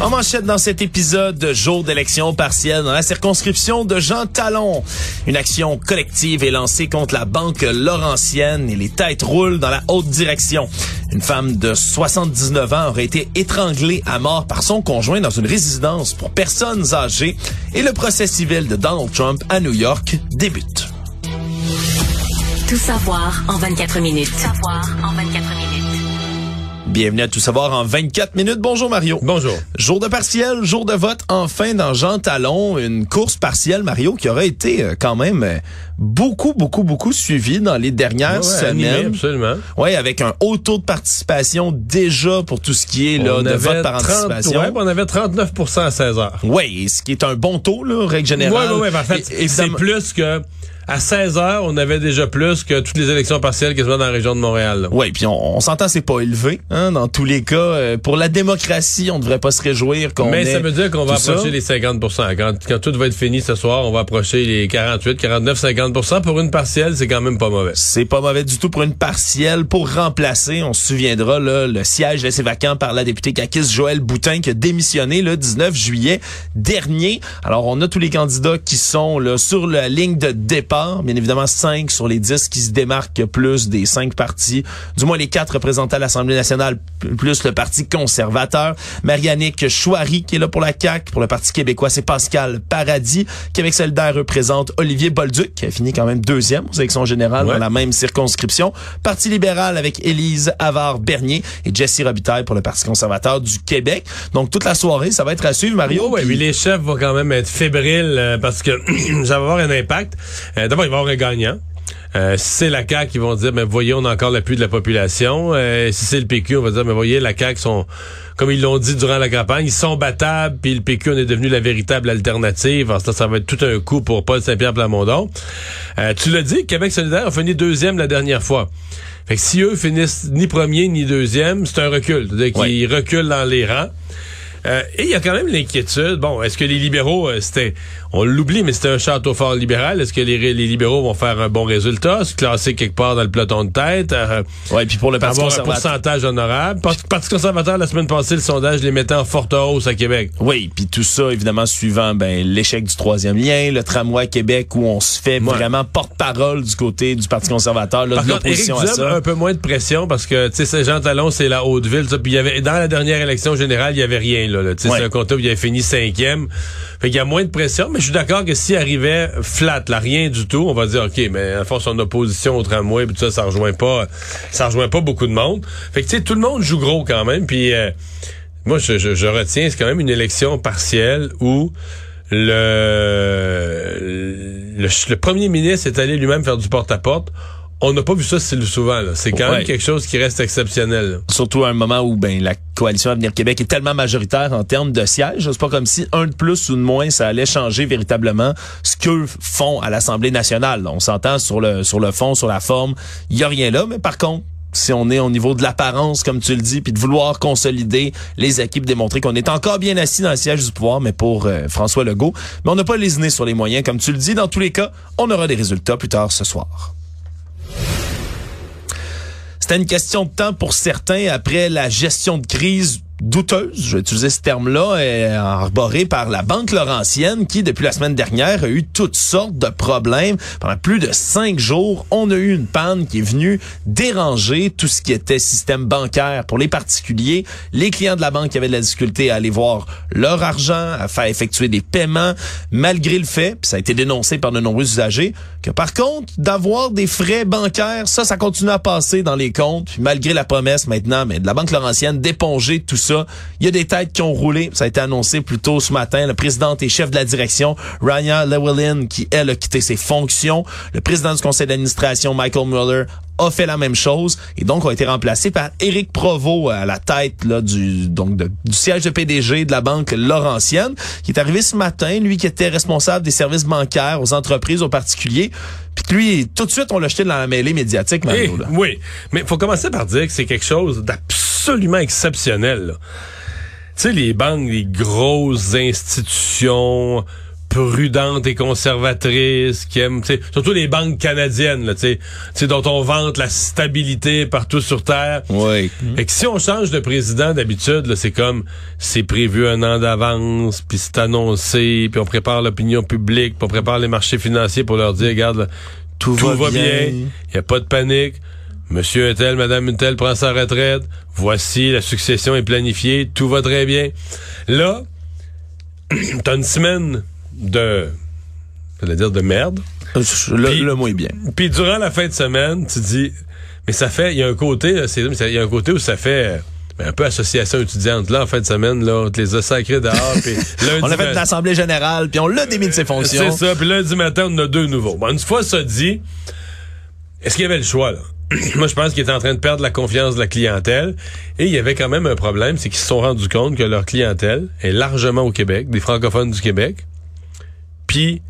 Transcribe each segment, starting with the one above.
En manchette dans cet épisode de jour d'élection partielle dans la circonscription de Jean Talon. Une action collective est lancée contre la banque Laurentienne et les têtes roulent dans la haute direction. Une femme de 79 ans aurait été étranglée à mort par son conjoint dans une résidence pour personnes âgées et le procès civil de Donald Trump à New York débute. Tout savoir en 24 minutes. Tout savoir en 24 minutes. Bienvenue à Tout savoir en 24 minutes. Bonjour Mario. Bonjour. Jour de partiel, jour de vote enfin dans Jean Talon, une course partielle Mario qui aurait été euh, quand même euh, beaucoup beaucoup beaucoup suivie dans les dernières Ouais, semaines. animé, absolument. Ouais, avec un haut taux de participation déjà pour tout ce qui est là On de vote par 30 anticipation. ouais, on avait 39 à 16 heures. Oui, ce qui est un bon taux là, règle Oui, générale. oui, oui. En fait, Et- c'est plus que... À 16 heures, on avait déjà plus que toutes les élections partielles quasiment dans la région de Montréal. Oui, puis on, on s'entend c'est pas élevé hein, dans tous les cas euh, pour la démocratie, on devrait pas se réjouir qu'on Mais ça veut dire qu'on va ça. approcher les 50 quand, quand tout va être fini ce soir, on va approcher les 48, 49, 50% Pour une partielle, c'est quand même pas mauvais. C'est pas mauvais du tout pour une partielle pour remplacer, on se souviendra, là, le siège laissé vacant par la députée caquiste Joël Boutin qui a démissionné le 19 juillet dernier. Alors, on a tous les candidats qui sont là, sur la ligne de départ. Bien évidemment, cinq sur les 10 qui se démarquent plus des cinq partis. Du moins, les quatre représentés à l'Assemblée nationale, plus le Parti conservateur. Marianique Chouari qui est là pour la CAQ. Pour le Parti québécois, c'est Pascal Paradis. Québec solidaire représente Olivier Bolduc qui a fini quand même deuxième aux élections générales Ouais. dans la même circonscription. Parti libéral avec Élise Havard-Bernier et Jessie Robitaille pour le Parti conservateur du Québec. Donc, toute la soirée, ça va être à suivre, Mario. Oui, Puis- mais les chefs vont quand même être fébriles euh, parce que ça va avoir un impact. Euh, D'abord, il va y avoir un gagnant. Euh, si c'est la CAQ, ils vont dire, mais voyez, on a encore l'appui de la population. Euh, si c'est le PQ, on va dire, mais voyez, la CAQ sont, comme ils l'ont dit durant la campagne, ils sont battables, puis le PQ, on est devenu la véritable alternative. Alors, ça, ça va être tout un coup pour Paul Saint-Pierre Plamondon. Euh, tu l'as dit, Québec solidaire a fini deuxième la dernière fois. Fait que si eux finissent ni premier ni deuxième, c'est un recul. C'est-à-dire qu'ils reculent dans les rangs. Euh, et il y a quand même l'inquiétude. Bon, est-ce que les libéraux, euh, c'était, on l'oublie, mais c'était un château fort libéral. Est-ce que les, les libéraux vont faire un bon résultat, se classer quelque part dans le peloton de tête, euh, Ouais, puis pour le Parti avoir un pourcentage honorable? Parti conservateur, la semaine passée, le sondage les mettait en forte hausse à Québec. Oui, puis tout ça, évidemment, suivant ben, l'échec du troisième lien, le tramway Québec, où on se fait Ouais. vraiment porte-parole du côté du Parti conservateur, là, Par de l'opposition à ça. un peu moins de pression parce que, tu sais, Saint-Jean-Talon, c'est la Haute-Ville. ça. Puis il y avait, dans la dernière élection générale, il y avait rien, là. là. Tu sais, Ouais. C'est un comté où il avait fini cinquième. Fait qu'il y a moins de pression, mais je suis d'accord que s'il arrivait flat, là, rien du tout, on va dire, OK, mais en force, son opposition au tramway, puis tout ça, ça rejoint pas, ça rejoint pas beaucoup de monde. Fait que, tu sais, tout le monde joue gros quand même, puis euh, moi, je, je, je retiens, c'est quand même une élection partielle où le, le, le premier ministre est allé lui-même faire du porte-à-porte. On n'a pas vu ça si souvent. C'est quand Ouais. même quelque chose qui reste exceptionnel. Surtout à un moment où ben la coalition Avenir Québec est tellement majoritaire en termes de sièges, c'est pas comme si un de plus ou de moins ça allait changer véritablement ce qu'eux font à l'Assemblée nationale. On s'entend sur le sur le fond, sur la forme, il y a rien là, mais par contre si on est au niveau de l'apparence, comme tu le dis, puis de vouloir consolider les équipes, démontrer qu'on est encore bien assis dans le siège du pouvoir, mais pour euh, François Legault. Mais on n'a pas lésiné sur les moyens. Comme tu le dis, dans tous les cas, on aura des résultats plus tard ce soir. C'était une question de temps pour certains après la gestion de crise douteuse, je vais utiliser ce terme-là, euh, arborée par la Banque Laurentienne qui, depuis la semaine dernière, a eu toutes sortes de problèmes. Pendant plus de cinq jours, on a eu une panne qui est venue déranger tout ce qui était système bancaire pour les particuliers. Les clients de la banque qui avaient de la difficulté à aller voir leur argent, à faire effectuer des paiements, malgré le fait, puis ça a été dénoncé par de nombreux usagers, que par contre, d'avoir des frais bancaires, ça, ça continue à passer dans les comptes, puis malgré la promesse maintenant, mais de la Banque Laurentienne d'éponger tout ça, il y a des têtes qui ont roulé. Ça a été annoncé plus tôt ce matin. Le président et chef de la direction, Ryan Llewellyn, qui, elle, a quitté ses fonctions. Le président du conseil d'administration, Michael Mueller, a fait la même chose et donc a été remplacé par Éric Provost à la tête là, du donc de- du siège de PDG de la banque Laurentienne, qui est arrivé ce matin, lui qui était responsable des services bancaires aux entreprises, aux particuliers. Puis lui, tout de suite, on l'a jeté dans la mêlée médiatique, Mario. Eh, oui, mais faut commencer par dire que c'est quelque chose d'absolument exceptionnel. là. Tu sais, les banques, les grosses institutions prudentes et conservatrices qui aiment, tu sais, surtout les banques canadiennes, là, tu sais, tu sais, dont on vante la stabilité partout sur Terre. Oui. Et que si on change de président d'habitude, c'est comme c'est prévu un an d'avance, puis c'est annoncé, puis on prépare l'opinion publique, puis on prépare les marchés financiers pour leur dire, regarde, là, Tout, tout va bien, il n'y a pas de panique. Monsieur un tel, madame une telle prend sa retraite. Voici, la succession est planifiée, tout va très bien. Là, t'as une semaine de, dire de merde. Le, Puis- le mot est bien. Puis durant la fin de semaine, tu dis, mais ça fait, il y a un côté, il y a un côté où ça fait euh, ben, un peu association étudiante. Là, en fin de semaine, là, on te les a sacrés dehors. puis On a fait une assemblée générale, puis on l'a démis de ses fonctions. c'est ça. Puis lundi matin, on en a deux nouveaux. Bon, une fois ça dit, est-ce qu'il y avait le choix, là? Moi, je pense qu'ils étaient en train de perdre la confiance de la clientèle. Et il y avait quand même un problème, c'est qu'ils se sont rendus compte que leur clientèle est largement au Québec, des francophones du Québec. Puis,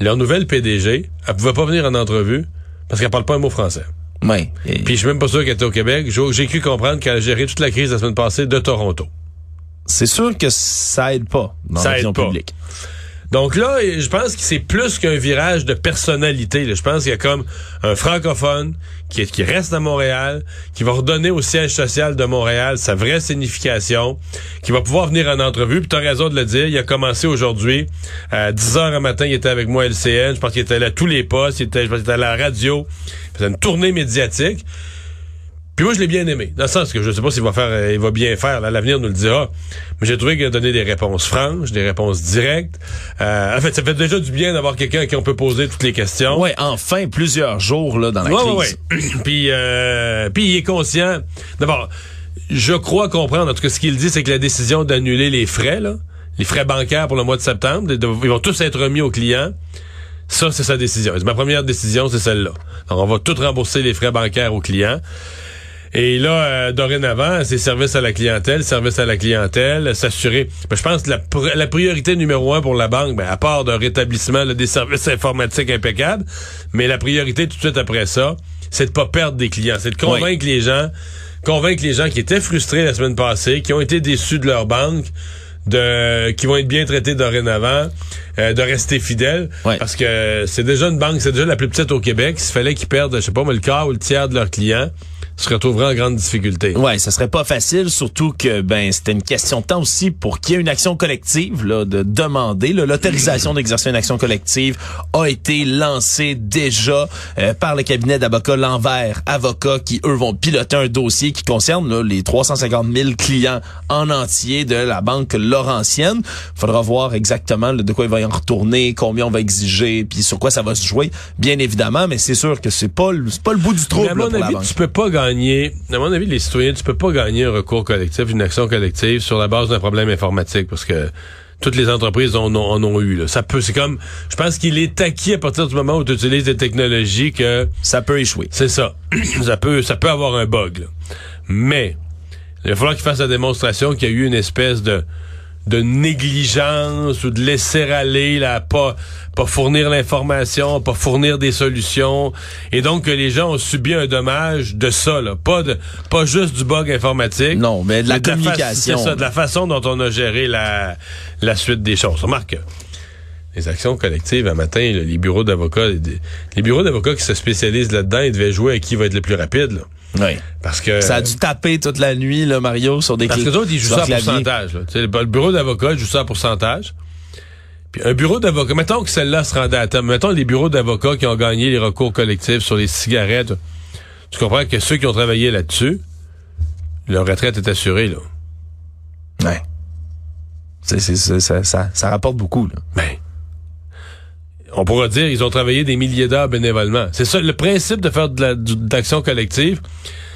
leur nouvelle PDG, elle pouvait pas venir en entrevue parce qu'elle parle pas un mot français. Oui. Et- Puis, je suis même pas sûr qu'elle était au Québec. J'ai cru comprendre qu'elle a géré toute la crise la semaine passée de Toronto. c'est sûr que ça aide pas dans Ça l'opinion aide pas. publique. Donc là, je pense que c'est plus qu'un virage de personnalité. Je pense qu'il y a comme un francophone qui, est- qui reste à Montréal, qui va redonner au siège social de Montréal sa vraie signification, qui va pouvoir venir en entrevue. Puis tu as raison de le dire, il a commencé aujourd'hui. À 10 heures un matin, il était avec moi à LCN. Je pense qu'il était là à tous les postes. Il était, je pense qu'il était à la radio. Il faisait une tournée médiatique. Puis moi, je l'ai bien aimé. Dans le sens que je sais pas s'il va faire, euh, il va bien faire. là, L'avenir nous le dira. Mais j'ai trouvé qu'il a donné des réponses franches, des réponses directes. Euh, en fait, ça fait déjà du bien d'avoir quelqu'un à qui on peut poser toutes les questions. Ouais, enfin, plusieurs jours là, dans la Ouais, crise. ouais, puis, euh, puis il est conscient. D'abord, je crois comprendre. En tout cas, ce qu'il dit, c'est que la décision d'annuler les frais, là, les frais bancaires pour le mois de septembre, ils vont tous être remis aux clients. Ça, c'est sa décision. Ma première décision, c'est celle-là. Donc, on va tout rembourser les frais bancaires aux clients. Et là, euh, dorénavant, c'est service à la clientèle, service à la clientèle, s'assurer. Ben, je pense que la, pr- la priorité numéro un pour la banque, ben, à part de rétablissement là, des services informatiques impeccables, mais la priorité tout de suite après ça, c'est de pas perdre des clients, c'est de convaincre les gens, convaincre les gens qui étaient frustrés la semaine passée, qui ont été déçus de leur banque, de qui vont être bien traités dorénavant, euh, de rester fidèles, Ouais. parce que c'est déjà une banque, c'est déjà la plus petite au Québec. S'il fallait qu'ils perdent, je sais pas, moi, le quart ou le tiers de leurs clients, se retrouveraient en grande difficulté. Ouais, ça serait pas facile, surtout que ben c'était une question de temps aussi pour qu'il y ait une action collective là, de demander. L'autorisation d'exercer une action collective a été lancée déjà euh, par le cabinet d'avocats L'Envers Avocats qui eux vont piloter un dossier qui concerne là, les 350 000 clients en entier de la banque Laurentienne. Faudra voir exactement là, de quoi il va y en retourner, combien on va exiger, puis sur quoi ça va se jouer, bien évidemment. Mais c'est sûr que c'est pas pas le bout du Mais trouble à mon avis, banque. tu peux pas gagner. À mon avis, les citoyens, tu peux pas gagner un recours collectif, une action collective sur la base d'un problème informatique, parce que toutes les entreprises en ont, en ont eu. Là. Ça peut, c'est comme, je pense qu'il est acquis à partir du moment où tu utilises des technologies que Ça peut échouer. c'est ça. ça peut, ça peut avoir un bug. là. Mais il va falloir qu'il fasse la démonstration qu'il y a eu une espèce de de négligence ou de laisser aller là, pas pas fournir l'information, pas fournir des solutions, et donc que les gens ont subi un dommage de ça, là, pas de pas juste du bug informatique. Non, mais de la mais communication. C'est ça, de la façon dont on a géré la la suite des choses. Remarque. Les actions collectives, un matin, là, les bureaux d'avocats, les, les bureaux d'avocats qui se spécialisent là-dedans, ils devaient jouer à qui va être le plus rapide. Là. Oui. Parce que Ça a dû taper toute la nuit, là, Mario, sur des parce que clés- d'autres, ils jouent ça à pourcentage. Là. Tu sais, Le, bureau d'avocat joue ça à pourcentage. Puis un bureau d'avocat, mettons que celle-là se rendait à terme. Mettons les bureaux d'avocats qui ont gagné les recours collectifs sur les cigarettes. Tu comprends que ceux qui ont travaillé là-dessus, leur retraite est assurée. Là. Ouais. C'est- ça, ça, ça rapporte beaucoup, là. Ben, on pourra dire ils ont travaillé des milliers d'heures bénévolement. C'est ça, le principe de faire de la- du- d'action collective,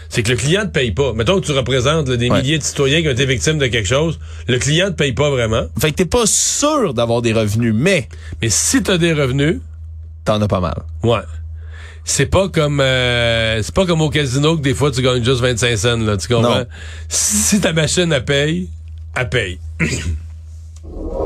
c'est que le client ne paye pas. Mettons que tu représentes là, des Ouais. milliers de citoyens qui ont été victimes de quelque chose, le client ne paye pas vraiment. Fait que t'es pas sûr d'avoir des revenus, mais Mais si tu as des revenus, t'en as pas mal. ouais. c'est pas comme euh, c'est pas comme au casino que des fois tu gagnes juste 25 cents là, tu comprends? Non. Si ta machine elle paye, elle paye.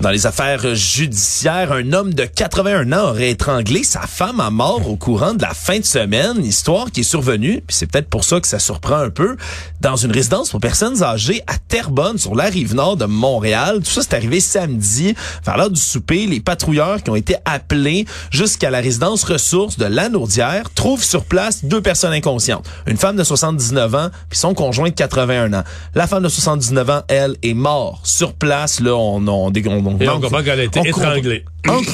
Dans les affaires judiciaires, un homme de 81 ans aurait étranglé sa femme à mort au courant de la fin de semaine. Histoire qui est survenue, puis c'est peut-être pour ça que ça surprend un peu, dans une résidence pour personnes âgées à Terrebonne, sur la rive nord de Montréal. Tout ça, c'est arrivé samedi, vers l'heure du souper. Les patrouilleurs qui ont été appelés jusqu'à la résidence ressources de Lanaudière trouvent sur place deux personnes inconscientes. Une femme de 79 ans, puis son conjoint de 81 ans. La femme de 79 ans, elle, est morte sur place. Là, on, on, on, on, Et qu'elle a été étranglée.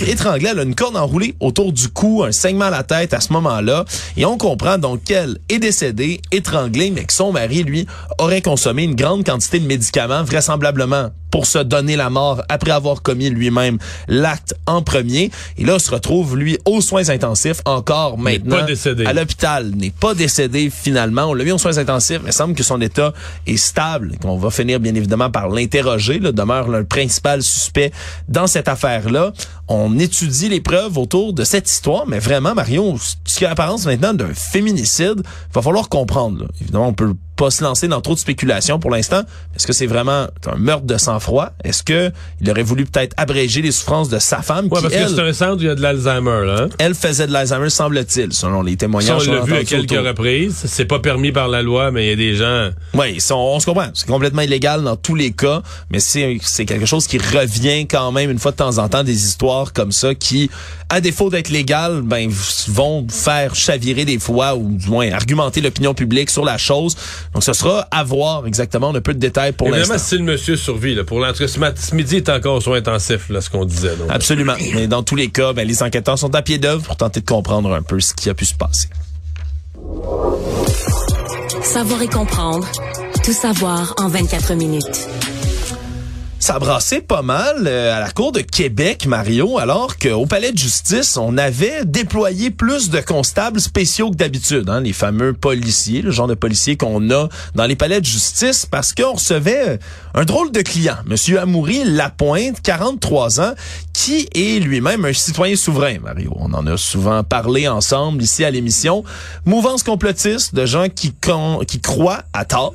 Étranglée, elle a une corde enroulée autour du cou, un saignement à la tête à ce moment-là. Et on comprend donc qu'elle est décédée, étranglée, mais que son mari, lui, aurait consommé une grande quantité de médicaments, vraisemblablement pour se donner la mort après avoir commis lui-même l'acte en premier. Et là, on se retrouve, lui, aux soins intensifs, encore N'est maintenant pas décédé. à l'hôpital. N'est pas décédé finalement. On l'a mis aux soins intensifs, mais il semble que son état est stable, qu'on va finir bien évidemment par l'interroger. Là, demeure le principal suspect dans cette affaire-là. On étudie les preuves autour de cette histoire, mais vraiment, Marion, ce qui a apparence maintenant d'un féminicide, va falloir comprendre. là. Évidemment, on peut pas se lancer dans trop de spéculations pour l'instant. Est-ce que c'est vraiment un meurtre de sang-froid? Est-ce que il aurait voulu peut-être abréger les souffrances de sa femme Ouais, qui, parce que elle, c'est un centre où il y a de l'Alzheimer, là. hein? elle faisait de l'Alzheimer, semble-t-il, selon les Ça, témoignages. on l'a vu à quelques autour. reprises. C'est pas permis par la loi, mais il y a des gens. Oui, on, on se comprend. C'est complètement illégal dans tous les cas, mais c'est c'est quelque chose qui revient quand même une fois de temps en temps des histoires comme ça qui, à défaut d'être légales, ben vont faire chavirer des fois ou du moins argumenter l'opinion publique sur la chose. Donc ce sera à voir exactement. On a peu de détails pour Évidemment, l'instant. si le monsieur survit, là, pour l'en- en tout cas, ce, ce midi est encore aux soins intensifs, là, ce qu'on disait. donc. Absolument. Mais dans tous les cas, ben, les enquêteurs sont à pied d'œuvre pour tenter de comprendre un peu ce qui a pu se passer. Savoir et comprendre. Tout savoir en 24 minutes. Ça a brassé pas mal euh, à la Cour de Québec, Mario, alors qu'au Palais de justice, on avait déployé plus de constables spéciaux que d'habitude, hein, les fameux policiers, le genre de policiers qu'on a dans les palais de justice, parce qu'on recevait euh, un drôle de client, Monsieur Amoury Lapointe, 43 ans, qui est lui-même un citoyen souverain, Mario. On en a souvent parlé ensemble ici à l'émission. Mouvance complotiste de gens qui, qui croient, à tort,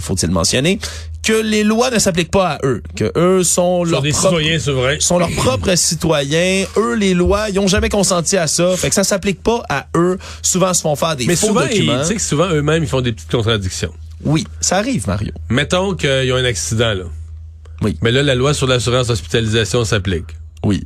faut-il mentionner, que les lois ne s'appliquent pas à eux, que eux sont leurs des propres citoyens souverains. sont leurs propres citoyens. Eux, les lois, ils ont jamais consenti à ça. Fait que ça s'applique pas à eux. Souvent, ils se font faire des Mais faux souvent, ils- documents. que souvent, eux-mêmes, ils font des petites contradictions. Oui, ça arrive, Mario. Mettons qu'ils ont un accident, là. Oui. Mais là, la loi sur l'assurance hospitalisation s'applique. Oui.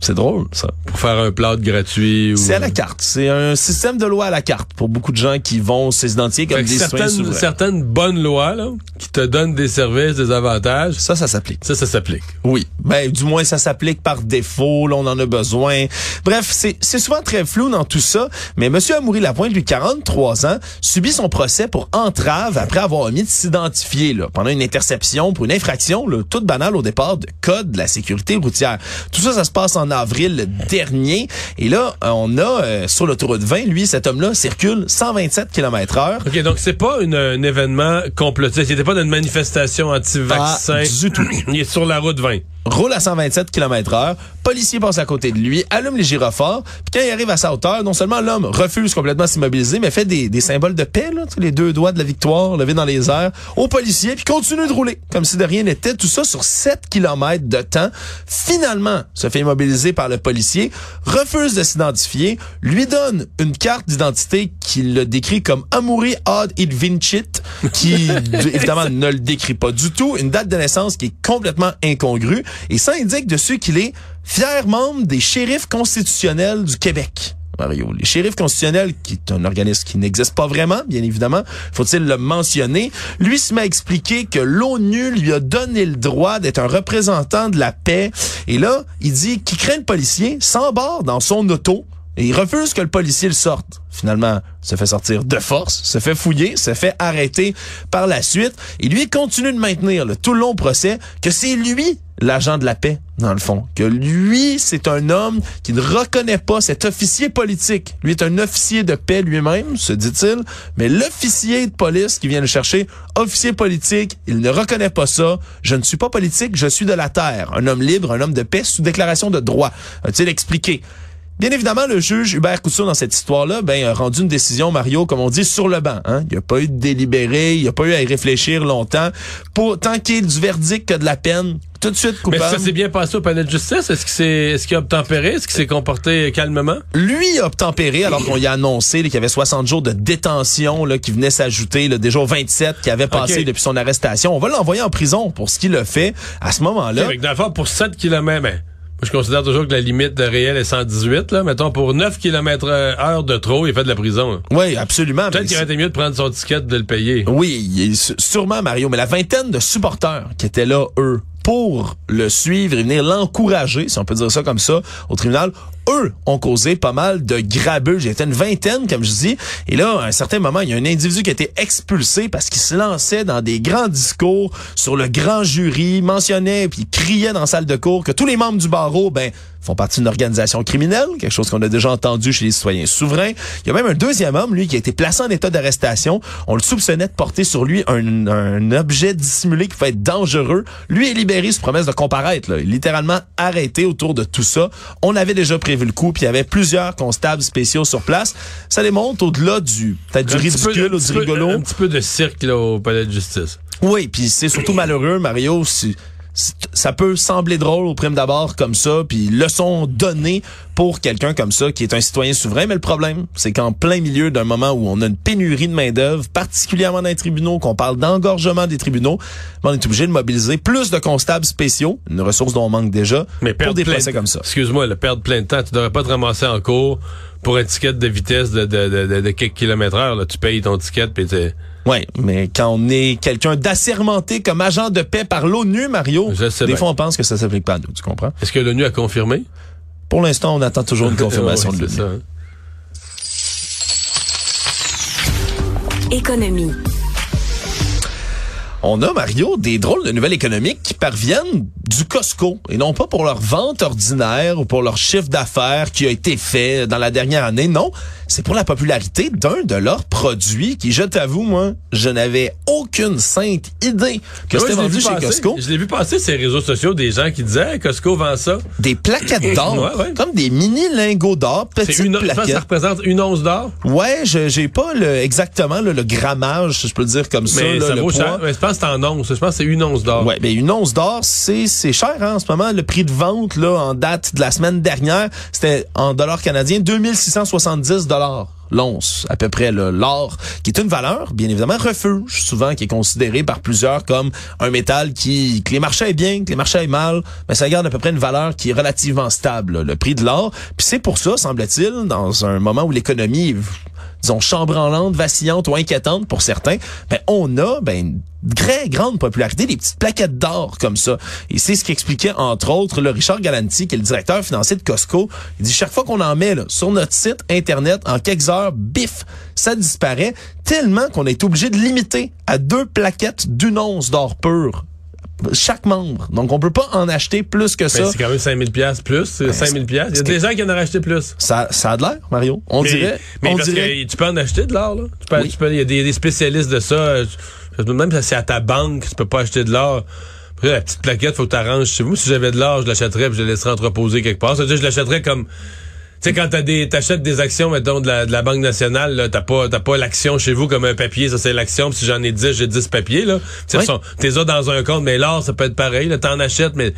C'est drôle, ça. Pour faire un plâtre gratuit ou... C'est à la carte. C'est un système de loi à la carte pour beaucoup de gens qui vont s'identifier comme des certaines, certaines bonnes lois, là, qui te donnent des services, des avantages, Ça, ça s'applique. ça, ça s'applique. Oui. Ben, du moins, ça s'applique par défaut. Là, on en a besoin. Bref, c'est c'est souvent très flou dans tout ça. Mais Monsieur Amoury Lapointe, lui, 43 ans, subit son procès pour entrave après avoir omis de s'identifier là, pendant une interception pour une infraction là, toute banale au départ de code de la sécurité routière. Tout ça, ça se passe en avril dernier. Et là, on a euh, sur l'autoroute 20, lui, cet homme-là circule 127 km heure. OK, donc c'est pas une- un événement complotiste. Il n'était pas dans une manifestation anti-vaccin. Du tout. Il est sur la route 20. Roule à 127 km heure, policier passe à côté de lui, allume les gyrophares, puis quand il arrive à sa hauteur, non seulement l'homme refuse complètement de s'immobiliser, mais fait des, des symboles de paix, là, les deux doigts de la victoire levés dans les airs, au policier, puis continue de rouler, comme si de rien n'était, tout ça sur 7 km de temps. Finalement, se fait immobiliser par le policier, refuse de s'identifier, lui donne une carte d'identité qui le décrit comme Amouri Ad Il Vincit, qui évidemment ne le décrit pas du tout, une date de naissance qui est complètement incongrue, et ça indique dessus qu'il est fier membre des shérifs constitutionnels du Québec. Mario. Les shérifs constitutionnels, qui est un organisme qui n'existe pas vraiment, bien évidemment, faut-il le mentionner, lui se met à expliquer que l'ONU lui a donné le droit d'être un représentant de la paix. Et là, il dit qu'il craint le policier, s'embarque dans son auto, et il refuse que le policier le sorte. Finalement, se fait sortir de force, se fait fouiller, se fait arrêter par la suite. Et lui, continue de maintenir le tout le long procès que c'est lui l'agent de la paix, dans le fond. Que lui, c'est un homme qui ne reconnaît pas cet officier politique. Lui est un officier de paix lui-même, se dit-il, mais l'officier de police qui vient le chercher, officier politique, il ne reconnaît pas ça. Je ne suis pas politique, je suis de la terre. Un homme libre, un homme de paix sous déclaration de droit. A-t-il expliqué? Bien évidemment, le juge Hubert Couture, dans cette histoire-là, ben, a rendu une décision, Mario, comme on dit, sur le banc. Hein? Il n'y a pas eu de délibéré, il n'y a pas eu à y réfléchir longtemps. Pour, tant qu'il y ait du verdict que de la peine, tout de suite coupable. Mais ça s'est bien passé au palais de justice? Est-ce qu'il s'est, est-ce qu'il a obtempéré? Est-ce qu'il s'est comporté calmement? Lui a obtempéré alors qu'on y a annoncé qu'il y avait 60 jours de détention là, qui venaient s'ajouter déjà aux 27 qui avaient passé Okay. depuis son arrestation. On va l'envoyer en prison pour ce qu'il a fait à ce moment-là. Avec dans le fond, pour 7 km, ben, moi, je considère toujours que la limite de réel est 118, là. Mettons, pour 9 km heure de trop, il fait de la prison. là. Oui, absolument. Peut-être qu'il aurait été mieux de prendre son ticket de le payer. Oui, sûrement Mario, mais la vingtaine de supporters qui étaient là, eux, pour le suivre et venir l'encourager, si on peut dire ça comme ça, au tribunal, eux ont causé pas mal de y était une vingtaine, comme je dis. Et là, à un certain moment, il y a un individu qui a été expulsé parce qu'il se lançait dans des grands discours sur le grand jury, mentionnait puis criait dans la salle de cours que tous les membres du barreau, ben, font partie d'une organisation criminelle, quelque chose qu'on a déjà entendu chez les citoyens souverains. Il y a même un deuxième homme, lui, qui a été placé en état d'arrestation. On le soupçonnait de porter sur lui un, objet dissimulé qui peut être dangereux. Lui est libéré sous promesse de comparaître. Là. Littéralement arrêté autour de tout ça. On avait déjà prévu le coup, puis il y avait plusieurs constables spéciaux sur place. Ça démontre au-delà du peut-être du peu- ridicule un ou du peu- rigolo. Un petit peu de cirque, là, au palais de justice. Oui, puis c'est surtout malheureux, Mario. si- ça peut sembler drôle au prime d'abord comme ça, puis leçon donnée pour quelqu'un comme ça qui est un citoyen souverain. Mais le problème, c'est qu'en plein milieu d'un moment où on a une pénurie de main d'œuvre, particulièrement dans les tribunaux, qu'on parle d'engorgement des tribunaux, on est obligé de mobiliser plus de constables spéciaux, une ressource dont on manque déjà, Mais pour des procès de- comme ça. Excuse-moi, le perdre plein de temps. Tu devrais pas te ramasser en cours pour un ticket de vitesse de, de, de, de, de quelques kilomètres heure. Là. Tu payes ton ticket, puis t'es... Ouais, mais quand on est quelqu'un d'assermenté comme agent de paix par l'ONU, Mario, Je sais des bien. fois on pense que ça s'applique pas à nous, tu comprends? Est-ce que l'ONU a confirmé? Pour l'instant, on attend toujours une confirmation Ouais, de l'ONU. ça, hein. Économie. On a, Mario, des drôles de nouvelles économiques qui parviennent du Costco et non pas pour leur vente ordinaire ou pour leur chiffre d'affaires qui a été fait dans la dernière année. Non, c'est pour la popularité d'un de leurs produits qui, je t'avoue, moi, je n'avais aucune sainte idée que c'était vendu chez passer. Costco. Je l'ai vu passer ces réseaux sociaux des gens qui disaient Hey, Costco vend ça. Des plaquettes d'or, Ouais, ouais. comme des mini lingots d'or, petites une, je pense que plaquettes. ça représente une once d'or. Ouais, je j'ai pas le, exactement le grammage, si je peux le dire comme ça. Mais ça vaut cher. Mais je pense que c'est en once. Je pense que c'est une once d'or. Ouais, ben une once d'or, c'est c'est cher hein, en ce moment. Le prix de vente là en date de la semaine dernière, c'était en dollars canadiens 2670 l'once à peu près l'or qui est une valeur bien évidemment refuge souvent qui est considéré par plusieurs comme un métal qui que les marchés aient bien que les marchés aient mal mais ça garde à peu près une valeur qui est relativement stable le prix de l'or. Puis c'est pour ça semble-t-il dans un moment où l'économie disons, chambranlante, vacillante ou inquiétante pour certains, ben, on a, ben, une très grande popularité, des petites plaquettes d'or comme ça. Et c'est ce qu'expliquait, entre autres, le Richard Galanti, qui est le directeur financier de Costco. Il dit, chaque fois qu'on en met, sur notre site Internet, en quelques heures, bif, ça disparaît tellement qu'on est obligé de limiter à deux plaquettes d'une once d'or pur. Chaque membre. Donc, on peut pas en acheter plus que ça. Ben, c'est quand même 5000 pièces plus. C'est 5000 pièces. Il y a des gens qui en ont racheté plus. Ça, ça a de l'air, Mario. On mais, dirait. Mais on parce dirait. que tu peux en acheter de l'or, là. Tu peux, Oui. tu peux- il y a des, des spécialistes de ça. Même si c'est à ta banque, tu peux pas acheter de l'or. Après, la petite plaquette, faut que tu arranges chez vous. Si j'avais de l'or, je l'achèterais puis je le laisserais entreposer quelque part. C'est-à-dire, je l'achèterais comme, tu sais, quand t'as des, t'achètes des actions, mettons, de la, de la Banque nationale, là, t'as pas, t'as pas l'action chez vous comme un papier, ça c'est l'action, puis si j'en ai 10, j'ai 10 papiers, là. Tu Oui. t'es dans un compte, mais l'or, ça peut être pareil, là, t'en achètes, mais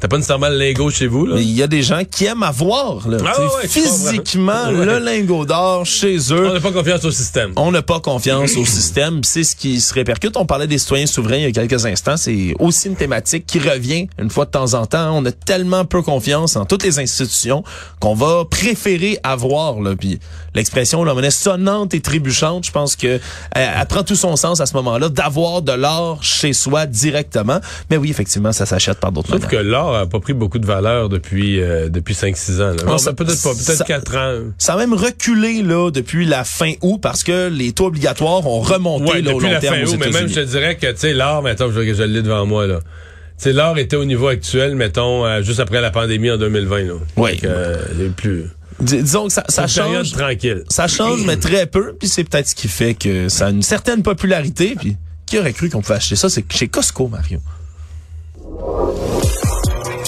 t'as pas nécessairement le lingot chez vous, là? Mais il y a des gens qui aiment avoir là, Ah ouais, physiquement. Ouais. le lingot d'or chez On eux. n'a pas confiance au système. On n'a pas confiance au système. C'est ce qui se répercute. On parlait des citoyens souverains il y a quelques instants. C'est aussi une thématique qui revient une fois de temps en temps. On a tellement peu confiance en toutes les institutions qu'on va préférer avoir. Là. Puis l'expression la monnaie sonnante et trébuchante, je pense que euh, elle prend tout son sens à ce moment-là d'avoir de l'or chez soi directement. Mais oui, effectivement, ça s'achète par d'autres Sauf manières. que l'or a pas pris beaucoup de valeur depuis euh, depuis 5-6 ans. Là. Non, ça- peut-être pas, peut-être ça- 4 ans. Ça a même reculé là depuis la fin août parce que les taux obligatoires ont remonté Ouais, là, au depuis long la terme fin aux août, mais même je te dirais que tu sais l'or, mettons, je, je l'ai devant moi là. sais, l'or était au niveau actuel, mettons, euh, juste après la pandémie en 2020. Là. Oui. Donc, euh, il plus. Dis- disons que ça, ça change. tranquille. Ça change, mais très peu. Puis c'est peut-être ce qui fait que ça a une certaine popularité. Puis qui aurait cru qu'on pouvait acheter ça? C'est chez Costco, Mario?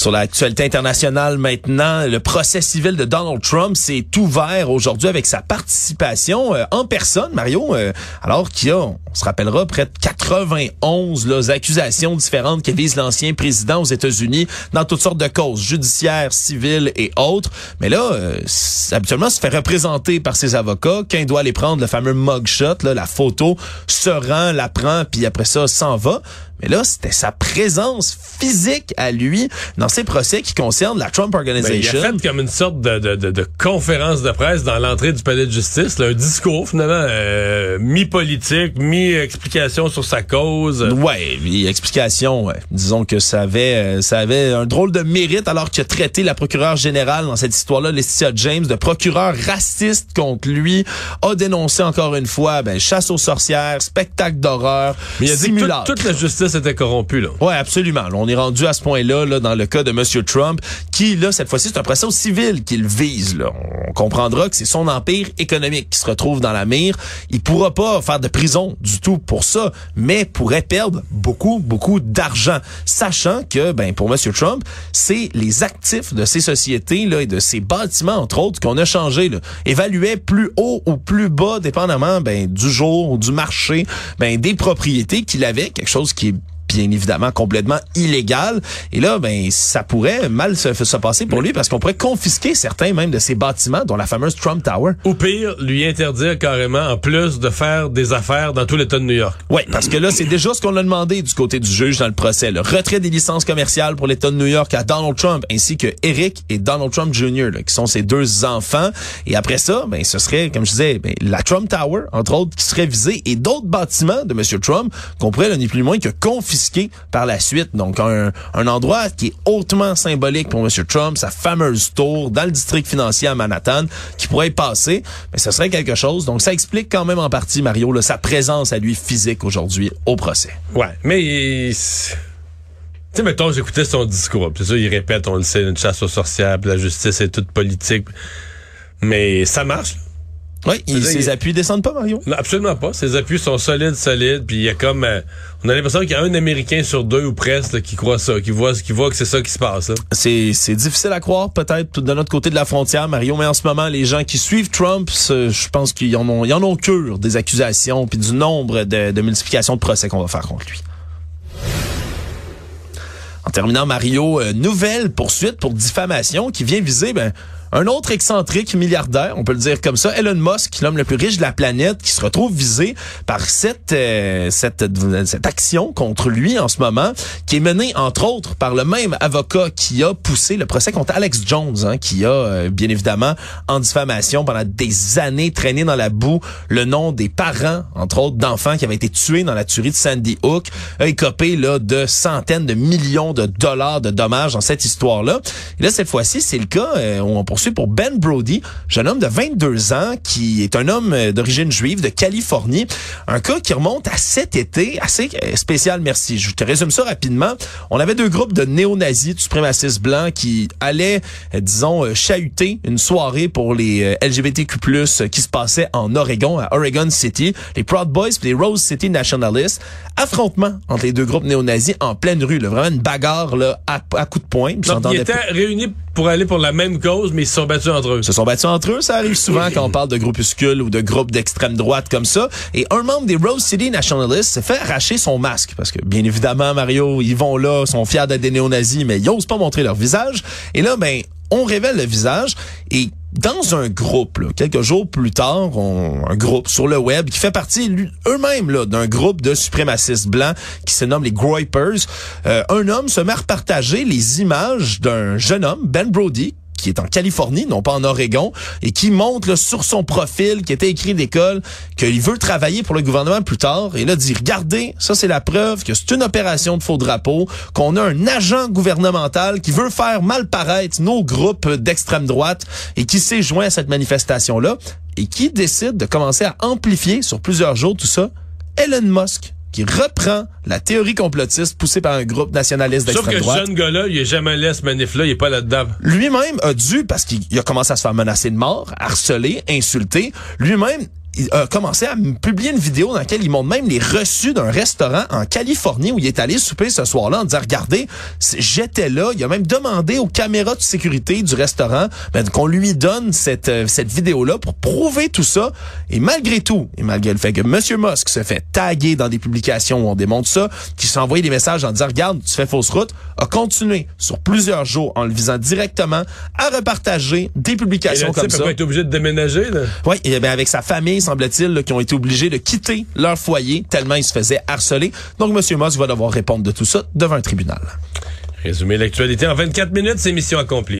Sur l'actualité internationale maintenant, le procès civil de Donald Trump s'est ouvert aujourd'hui avec sa participation euh, en personne, Mario, euh, alors qu'il y a, on se rappellera, près de 91 là, accusations différentes qui visent l'ancien président aux États-Unis dans toutes sortes de causes, judiciaires, civiles et autres. Mais là, euh, habituellement, se fait représenter par ses avocats. Il doit aller prendre le fameux mugshot, là, la photo, se rend, la prend, puis après ça, s'en va. Mais là, c'était sa présence physique à lui dans ces procès qui concernent la Trump Ben, il a Organization. fait comme une sorte de, de, de, de conférence de presse dans l'entrée du palais de justice, là, un discours finalement euh, mi-politique, mi-explication sur sa cause. Ouais, explication, ouais. Disons que ça avait, euh, ça avait un drôle de mérite alors qu'il a traité la procureure générale dans cette histoire-là, Laetitia James, de procureur raciste contre lui, a dénoncé encore une fois, ben, chasse aux sorcières, spectacle d'horreur, Mais il a dit que toute la justice était corrompue. Là. Ouais, absolument. On est rendu à ce point-là là, dans le cas de Monsieur Trump, qui là cette fois-ci c'est un procès au civil qu'il vise. Là. On comprendra que c'est son empire économique qui se retrouve dans la mire. Il pourra pas faire de prison du tout pour ça, mais pourrait perdre beaucoup, beaucoup d'argent, sachant que ben pour Monsieur Trump, c'est les actifs de ces sociétés là et de ces bâtiments entre autres qu'on a changé, là, évaluaient plus haut ou plus bas, dépendamment ben du jour ou du marché, ben des propriétés qu'il avait, quelque chose qui est bien évidemment complètement illégal. Et là, ben, ça pourrait mal se, se passer pour lui parce qu'on pourrait confisquer certains même de ces bâtiments, dont la fameuse Trump Tower. Ou pire, lui interdire carrément, en plus de faire des affaires dans tout l'État de New York. Oui, parce que là, c'est déjà ce qu'on a demandé du côté du juge dans le procès. Le retrait des licences commerciales pour l'État de New York à Donald Trump, ainsi que Eric et Donald Trump Jr., là, qui sont ses deux enfants. Et après ça, ben, ce serait, comme je disais, ben, la Trump Tower, entre autres, qui serait visée, et d'autres bâtiments de M. Trump qu'on pourrait, là, ni plus ni moins, que confisquer par la suite. Donc, un, endroit qui est hautement symbolique pour M. Trump, sa fameuse tour dans le district financier à Manhattan, qui pourrait passer. Mais ce serait quelque chose. Donc, ça explique quand même en partie, Mario, sa présence à lui physique aujourd'hui au procès. Ouais, mais... Tu sais, mettons, j'écoutais son discours. C'est ça, il répète, on le sait, une chasse aux sorcières, puis la justice est toute politique. Mais ça marche. Oui, il- ses il- appuis descendent pas, Mario? Non, absolument pas. Ses appuis sont solides, solides. Puis il y a comme... euh, on a l'impression qu'il y a un Américain sur deux ou presque là, qui croit ça, qui voit, qui voit que c'est ça qui se passe. C'est c'est difficile à croire, peut-être, de notre côté de la frontière, Mario, mais en ce moment, les gens qui suivent Trump, je pense qu'ils en ont, ils en ont cure des accusations puis du nombre de, de multiplications de procès qu'on va faire contre lui. En terminant, Mario, euh, nouvelle poursuite pour diffamation qui vient viser ben, un autre excentrique milliardaire, on peut le dire comme ça, Elon Musk, l'homme le plus riche de la planète, qui se retrouve visé par cette, euh, cette, cette action contre lui en ce moment, qui est menée entre autres par le même avocat qui a poussé le procès contre Alex Jones, hein, qui a euh, bien évidemment en diffamation pendant des années traîné dans la boue le nom des parents, entre autres d'enfants qui avaient été tués dans la tuerie de Sandy Hook, a écopé là de centaines de millions de dollars de dommages dans cette histoire-là. Et là, cette fois-ci, c'est le cas euh, on pour Ben Brody, jeune homme de 22 ans qui est un homme euh, d'origine juive de Californie. Un cas qui remonte à cet été, assez euh, spécial, merci. Je te résume ça rapidement. On avait deux groupes de néo-nazis, de suprémacistes blancs qui allaient, euh, disons, chahuter une soirée pour les LGBTQ+, qui se passait en Oregon, à Oregon City. Les Proud Boys et les Rose City Nationalists. Affrontement entre les deux groupes néo-nazis en pleine rue. Là, vraiment une bagarre là, à, à coups de poing. Ils étaient réunis pour aller pour la même cause, mais se sont battus entre eux. Ils se sont battus entre eux. Ça arrive souvent quand on parle de groupuscules ou de groupes d'extrême droite comme ça. Et un membre des Rose City Nationalists s'est fait arracher son masque. Parce que, bien évidemment, Mario, ils vont là, sont fiers d'être des néo-nazis, mais ils osent pas montrer leur visage. Et là, ben, on révèle le visage et dans un groupe, là, quelques jours plus tard, on- un groupe sur le web qui fait partie eux-mêmes là, d'un groupe de suprémacistes blancs qui se nomme les Groypers, euh, un homme se met à repartager les images d'un jeune homme, Ben Brody, qui est en Californie, non pas en Oregon, et qui montre sur son profil, qui était écrit d'école, qu'il veut travailler pour le gouvernement plus tard. Et là, dit, regardez, ça c'est la preuve que c'est une opération de faux drapeau, qu'on a un agent gouvernemental qui veut faire mal paraître nos groupes d'extrême droite et qui s'est joint à cette manifestation-là. Et qui décide de commencer à amplifier sur plusieurs jours tout ça? Elon Musk qui reprend la théorie complotiste poussée par un groupe nationaliste Sauf d'extrême que droite. ce jeune gars-là, il est jamais allé à ce manif-là, il est pas là-dedans. Lui-même a dû, parce qu'il a commencé à se faire menacer de mort, harceler, insulter, lui-même a commencé à publier une vidéo dans laquelle il montre même les reçus d'un restaurant en Californie où il est allé souper ce soir-là en disant, regardez, j'étais là. Il a même demandé aux caméras de sécurité du restaurant ben, qu'on lui donne cette, euh, cette vidéo-là pour prouver tout ça. Et malgré tout, et malgré le fait que M. Musk se fait taguer dans des publications où on démontre ça, qui s'est envoyé des messages en disant, regarde, tu fais fausse route, a continué sur plusieurs jours en le visant directement à repartager des Et publications le comme type ça. a pas été obligé de déménager, là? Oui, et ben avec sa famille, semble-t-il, qui ont été obligés de quitter leur foyer tellement ils se faisaient harceler. Donc, M. Musk va devoir répondre de tout ça devant un tribunal. Résumer l'actualité en 24 minutes, c'est mission accomplie.